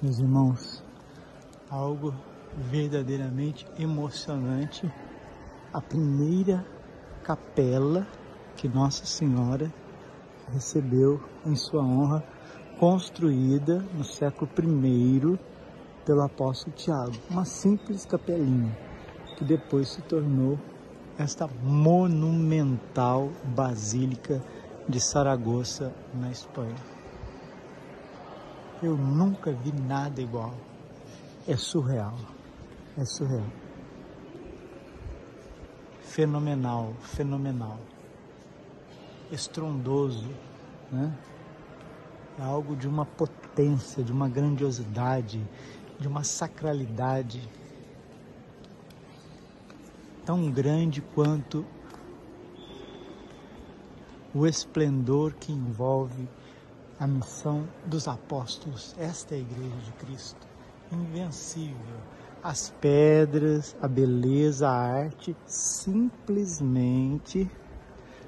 Meus irmãos, algo verdadeiramente emocionante. A primeira capela que Nossa Senhora recebeu em sua honra, construída no século I pelo apóstolo Tiago. Uma simples capelinha que depois se tornou esta monumental basílica de Saragoça, na Espanha. Eu nunca vi nada igual. É surreal. É surreal. Fenomenal, fenomenal. Estrondoso, né? É algo de uma potência, de uma grandiosidade, de uma sacralidade tão grande quanto o esplendor que envolve a missão dos apóstolos. Esta é a Igreja de Cristo, invencível. As pedras, a beleza, a arte simplesmente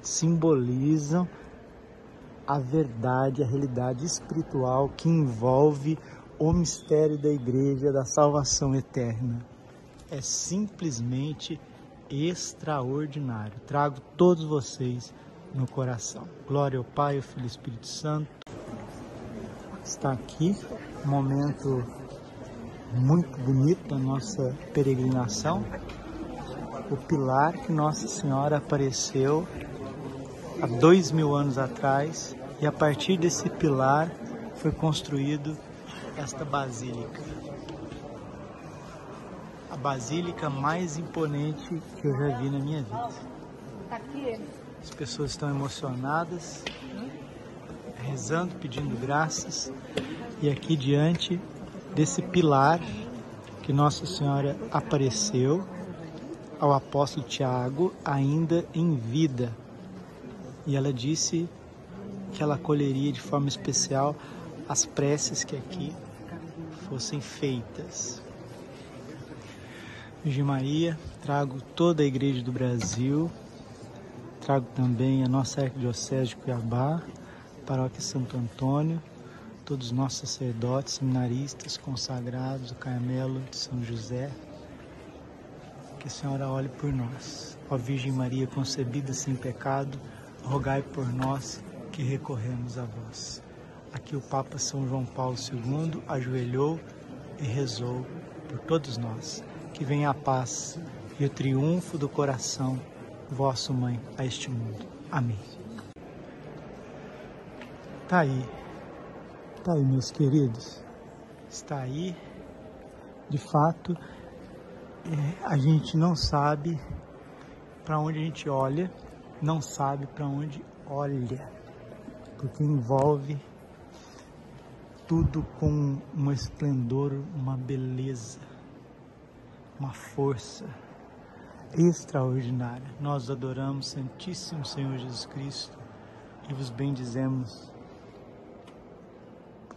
simbolizam a verdade, a realidade espiritual que envolve o mistério da igreja da salvação eterna. É simplesmente extraordinário. Trago todos vocês no coração. Glória ao Pai, ao Filho e Espírito Santo. Está aqui, um momento muito bonito da nossa peregrinação. O pilar que Nossa Senhora apareceu há dois mil anos atrás e a partir desse pilar foi construído esta basílica. A basílica mais imponente que eu já vi na minha vida. Tá As pessoas estão emocionadas, rezando, pedindo graças, e aqui diante desse pilar que Nossa Senhora apareceu ao apóstolo Tiago, ainda em vida. E ela disse que ela acolheria de forma especial as preces que aqui fossem feitas. Virgem Maria, trago toda a Igreja do Brasil, trago também a nossa Arquidiocese de Cuiabá, Paróquia Santo Antônio, todos os nossos sacerdotes, seminaristas, consagrados, o Carmelo de São José, que a Senhora olhe por nós. Ó Virgem Maria concebida sem pecado, rogai por nós que recorremos a vós. Aqui o Papa São João Paulo II ajoelhou e rezou por todos nós. Que venha a paz e o triunfo do coração, vosso Mãe, a este mundo. Amém. Tá aí. Tá aí, meus queridos. Está aí. De fato, é, a gente não sabe para onde a gente olha, não sabe para onde olha, porque envolve tudo com um esplendor, uma beleza, uma força extraordinária. Nós adoramos Santíssimo Senhor Jesus Cristo e vos bendizemos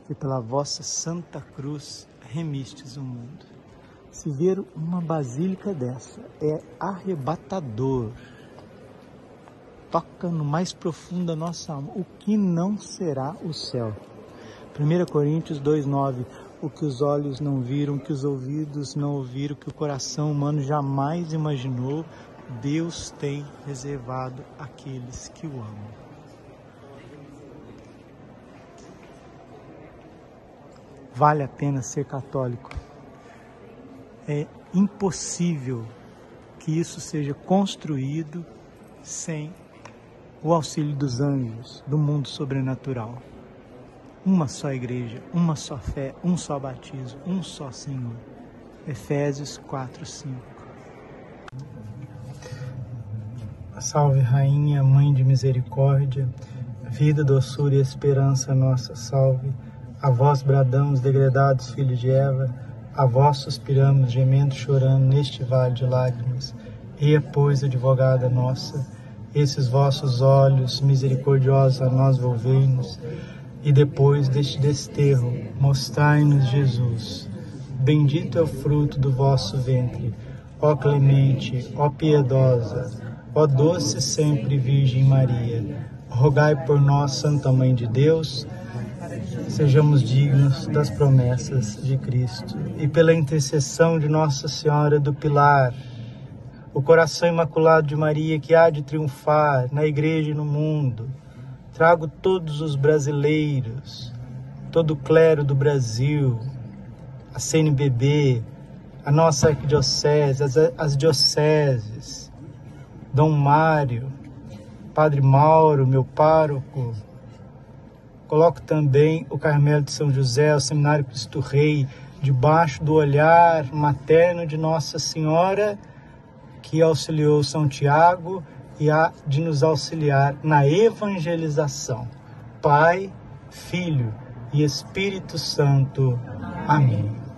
que pela vossa santa cruz remistes o mundo. Se ver uma basílica dessa é arrebatador. Toca no mais profundo da nossa alma. O que não será o céu? 1 Coríntios 2,9 O que os olhos não viram, que os ouvidos não ouviram, que o coração humano jamais imaginou, Deus tem reservado àqueles que o amam. Vale a pena ser católico. É impossível que isso seja construído sem o auxílio dos anjos, do mundo sobrenatural. Uma só igreja, uma só fé, um só batismo, um só Senhor. Efésios 4, 5. Salve, Rainha, Mãe de Misericórdia, vida, doçura e esperança nossa, salve. A vós bradamos, degredados filhos de Eva, a vós suspiramos, gemendo, chorando neste vale de lágrimas. Eia, pois, advogada nossa, esses vossos olhos misericordiosos a nós volvei-nos e depois deste desterro, mostrai-nos Jesus. Bendito é o fruto do vosso ventre, ó clemente, ó piedosa, ó doce sempre Virgem Maria. Rogai por nós, Santa Mãe de Deus, sejamos dignos das promessas de Cristo. E pela intercessão de Nossa Senhora do Pilar, o coração imaculado de Maria que há de triunfar na igreja e no mundo, trago todos os brasileiros, todo o clero do Brasil, a CNBB, a nossa arquidiocese, as, as dioceses, Dom Mário, Padre Mauro, meu pároco. Coloco também o Carmelo de São José, o Seminário Cristo Rei, debaixo do olhar materno de Nossa Senhora, que auxiliou São Tiago e há de nos auxiliar na evangelização. Pai, Filho e Espírito Santo. Amém.